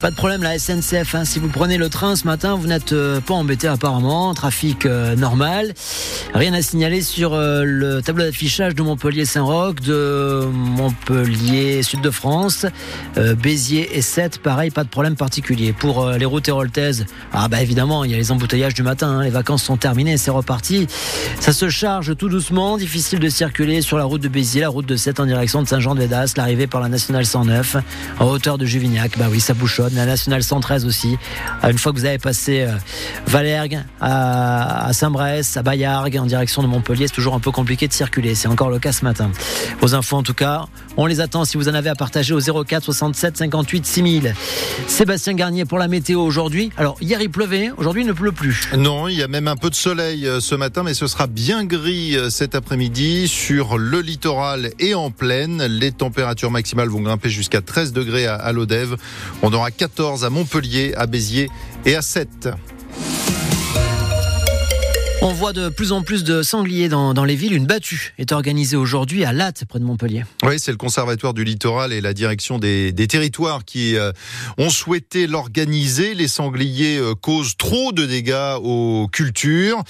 Pas de problème, la SNCF. Hein. Si vous prenez le train ce matin, vous n'êtes euh, pas embêté apparemment. Trafic euh, normal. Rien à signaler sur euh, le tableau d'affichage de Montpellier-Saint-Roch, de Montpellier Sud de France, Béziers et 7. Pareil, pas de problème particulier. Pour les routes héroltaises, ah bah évidemment, il y a les embouteillages du matin. Hein. Les vacances sont terminées, c'est reparti. Ça se charge tout doucement. Difficile de circuler sur la route de Béziers, la route de 7 en direction de Saint-Jean-de-Védas, l'arrivée par la nationale 109 en hauteur de Juvignac. Bah oui, ça bouchonne la nationale 113 aussi. Euh, une fois que vous avez passé euh, Valergue à Saint-Brest, à Bayargues en direction de Montpellier, c'est toujours un peu compliqué de circuler. C'est encore le cas ce matin. Vos infos en tout cas, on les attend si vous en avez à partager au 04 67 58 6000. Sébastien Garnier pour la météo aujourd'hui. Alors hier il pleuvait, aujourd'hui il ne pleut plus. Non, il y a même un peu de soleil euh, ce matin, mais ce sera bien gris cet après-midi sur le littoral et en plaine. Les températures maximales vont grimper jusqu'à 13 degrés à l'Odève. On aura 14 à Montpellier, à Béziers et à 7. On voit de plus en plus de sangliers dans, les villes. Une battue est organisée aujourd'hui à Latte, près de Montpellier. Oui, c'est le Conservatoire du littoral et la direction des, territoires qui euh, ont souhaité l'organiser. Les sangliers euh, causent trop de dégâts aux cultures.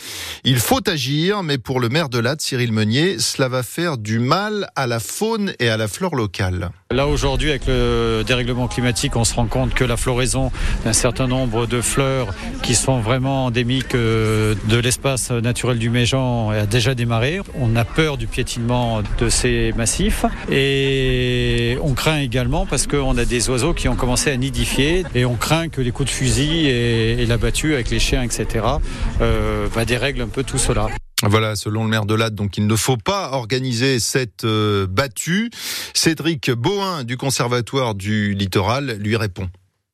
Il faut agir, mais pour le maire de Latte, Cyril Meunier, cela va faire du mal à la faune et à la flore locale. Là aujourd'hui avec le dérèglement climatique, on se rend compte que la floraison d'un certain nombre de fleurs qui sont vraiment endémiques euh, de l'espace naturel du Méjean a déjà démarré. On a peur du piétinement de ces massifs et on craint également parce qu'on a des oiseaux qui ont commencé à nidifier et on craint que les coups de fusil et, la battue avec les chiens, etc., euh, va dérègle un peu tout cela. Voilà, selon le maire de Latte, donc il ne faut pas organiser cette euh, battue. Cédric Bohin du Conservatoire du Littoral lui répond.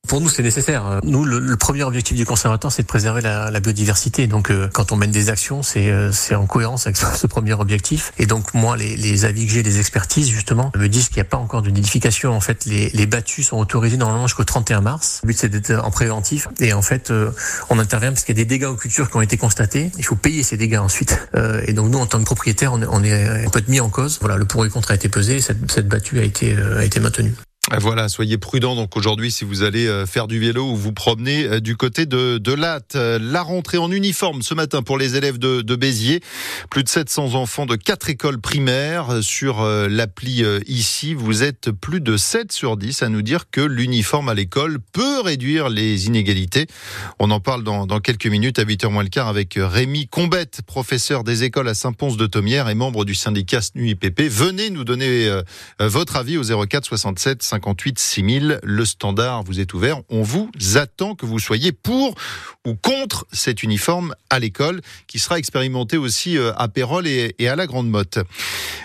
Pour nous, c'est nécessaire. Nous, le, premier objectif du conservatoire, c'est de préserver la, la biodiversité. Donc, euh, quand on mène des actions, c'est euh, en cohérence avec ce premier objectif. Et donc, moi, les, les avis que j'ai, les expertises, justement, me disent qu'il n'y a pas encore de nidification. En fait, les, les battues sont autorisées normalement jusqu'au 31 mars. Le but, c'est d'être en préventif. Et en fait, euh, on intervient parce qu'il y a des dégâts aux cultures qui ont été constatés. Il faut payer ces dégâts ensuite. et donc, nous, en tant que propriétaire, on, est, on, peut être mis en cause. Voilà, le pour et contre a été pesé. Cette, cette battue a été, a été maintenue. Voilà, soyez prudents donc aujourd'hui si vous allez euh, faire du vélo ou vous promener euh, du côté de, de Latte. Euh, la rentrée en uniforme ce matin pour les élèves de, de Béziers. Plus de 700 enfants de quatre écoles primaires sur l'appli ici. Vous êtes plus de 7 sur 10 à nous dire que l'uniforme à l'école peut réduire les inégalités. On en parle dans, dans quelques minutes à 8h moins le quart avec Rémi Combette, professeur des écoles à Saint-Pons-de-Thomière et membre du syndicat SNUIPP. Venez nous donner votre avis au 04 67 58 6000. Le standard vous est ouvert. On vous attend que vous soyez pour ou contre cet uniforme à l'école qui sera expérimenté aussi euh, à Pérol et à la Grande Motte.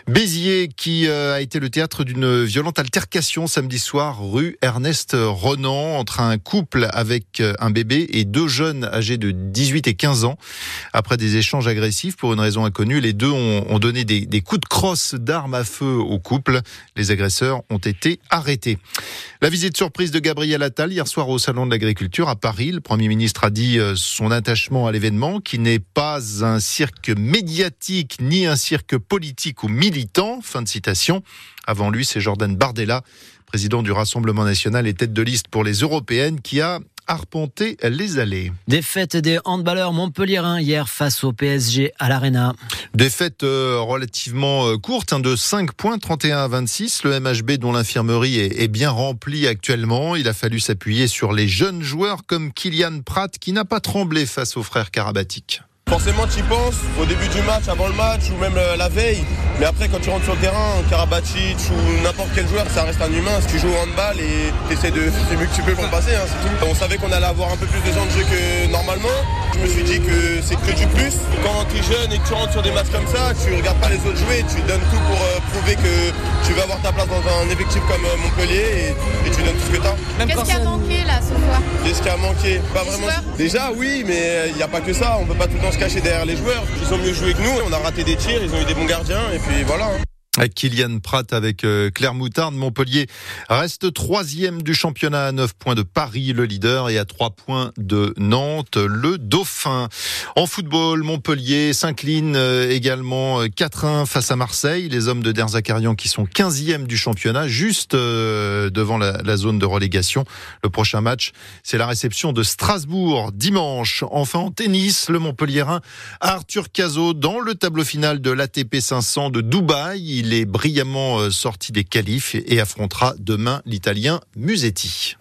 Béziers qui euh, a été le théâtre d'une violente altercation samedi soir rue Ernest Renan entre un couple avec euh, un bébé et deux jeunes âgés de 18 et 15 ans. Après des échanges agressifs pour une raison inconnue, les deux ont, donné des, des coups de crosse d'armes à feu au couple. Les agresseurs ont été arrêtés. La visite surprise de Gabriel Attal hier soir au Salon de l'Agriculture à Paris. Le Premier ministre a dit euh, son attachement à l'événement qui n'est pas un cirque médiatique ni un cirque politique ou Fin de citation. Avant lui, c'est Jordan Bardella, président du Rassemblement national et tête de liste pour les européennes, qui a arpenter les allées. Défaite des handballeurs montpelliérains hier face au PSG à l'Arena. Défaite euh, relativement euh, courte, hein, de 5 points, 31 à 26. Le MHB dont l'infirmerie est, est, bien remplie actuellement. Il a fallu s'appuyer sur les jeunes joueurs comme Kylian Pratt qui n'a pas tremblé face aux frères Karabatic. Forcément, tu y penses au début du match, avant le match ou même euh, la veille. Mais après, quand tu rentres sur le terrain, Karabatic ou n'importe quel joueur, ça reste un humain. Si tu joues au handball et tu essaies de faire mieux que tu peux pour passer, hein, c'est. On savait qu'on allait avoir un peu plus de temps de jeu que normalement. Je me suis dit que c'est que du plus. Quand tu es jeune et que tu rentres sur des matchs comme ça, tu regardes pas les autres jouer, tu donnes tout pour euh, prouver que tu vas avoir ta place dans un effectif comme euh, Montpellier et, tu donnes tout ce que tu as. Qu'est-ce qui a manqué là ce soir? Qu'est-ce qui a manqué? Pas vraiment. Déjà, oui, mais il n'y a pas que ça. On peut pas tout le temps se cacher derrière les joueurs. Ils ont mieux joué que nous. On a raté des tirs, ils ont eu des bons gardiens et puis voilà. Hein. Kylian Pratt avec euh, Claire Moutarde. Montpellier reste troisième du championnat à 9 points de Paris, le leader, et à 3 points de Nantes, le Dauphin. En football, Montpellier s'incline euh, également 4-1 euh, face à Marseille. Les hommes de Derzakarian qui sont 15e du championnat, juste devant la, la zone de relégation. Le prochain match, c'est la réception de Strasbourg dimanche. Enfin en tennis, le Montpellierin Arthur Cazot dans le tableau final de l'ATP 500 de Dubaï. Il est brillamment euh, sorti des qualifs et affrontera demain l'Italien Musetti.